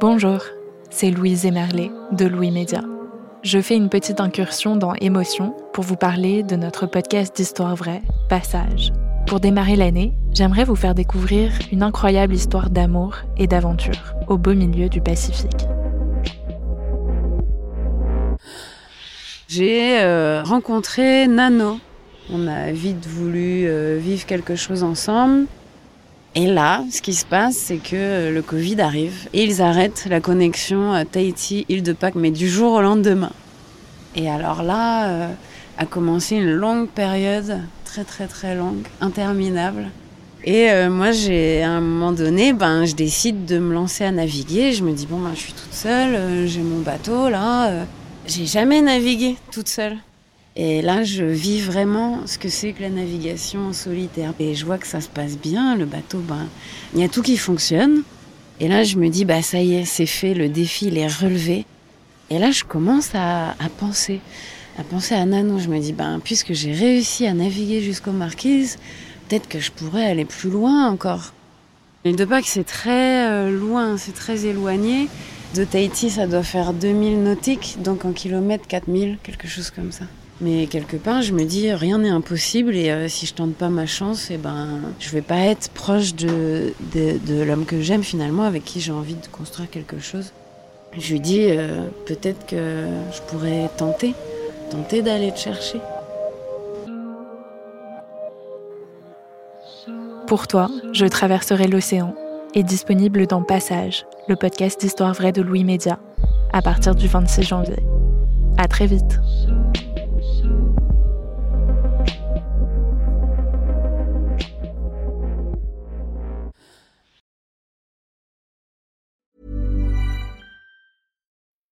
Bonjour, c'est Louise Emerlet de Louis Média. Je fais une petite incursion dans Émotion pour vous parler de notre podcast d'histoire vraie, Passage. Pour démarrer l'année, j'aimerais vous faire découvrir une incroyable histoire d'amour et d'aventure au beau milieu du Pacifique. J'ai euh, rencontré Nano. On a vite voulu euh, vivre quelque chose ensemble. Et là, ce qui se passe, c'est que le Covid arrive et ils arrêtent la connexion Tahiti-Île de Pâques, mais du jour au lendemain. Et alors là, euh, a commencé une longue période, très très très longue, interminable. Et euh, moi, j'ai à un moment donné, ben, je décide de me lancer à naviguer. Je me dis bon, ben, je suis toute seule, euh, j'ai mon bateau là. j'ai jamais navigué toute seule. Et là, je vis vraiment ce que c'est que la navigation en solitaire. Et je vois que ça se passe bien, le bateau, ben, il y a tout qui fonctionne. Et là, je me dis, bah ça y est, c'est fait, le défi, il est relevé. Et là, je commence à, penser, à penser à Nano. Je me dis, ben, puisque j'ai réussi à naviguer jusqu'aux Marquises, peut-être que je pourrais aller plus loin encore. L'île de Pâques, c'est très euh, loin, c'est très éloigné. De Tahiti, ça doit faire 2000 nautiques, donc en kilomètres, 4000, quelque chose comme ça. Mais quelque part, je me dis, rien n'est impossible et euh, si je tente pas ma chance, et eh ben, je vais pas être proche de, l'homme que j'aime finalement, avec qui j'ai envie de construire quelque chose. Je lui dis, euh, peut-être que je pourrais tenter, tenter d'aller te chercher. Pour toi, je traverserai l'océan est disponible dans Passage, le podcast d'histoire vraie de Louis Média, à partir du 26 janvier. À très vite.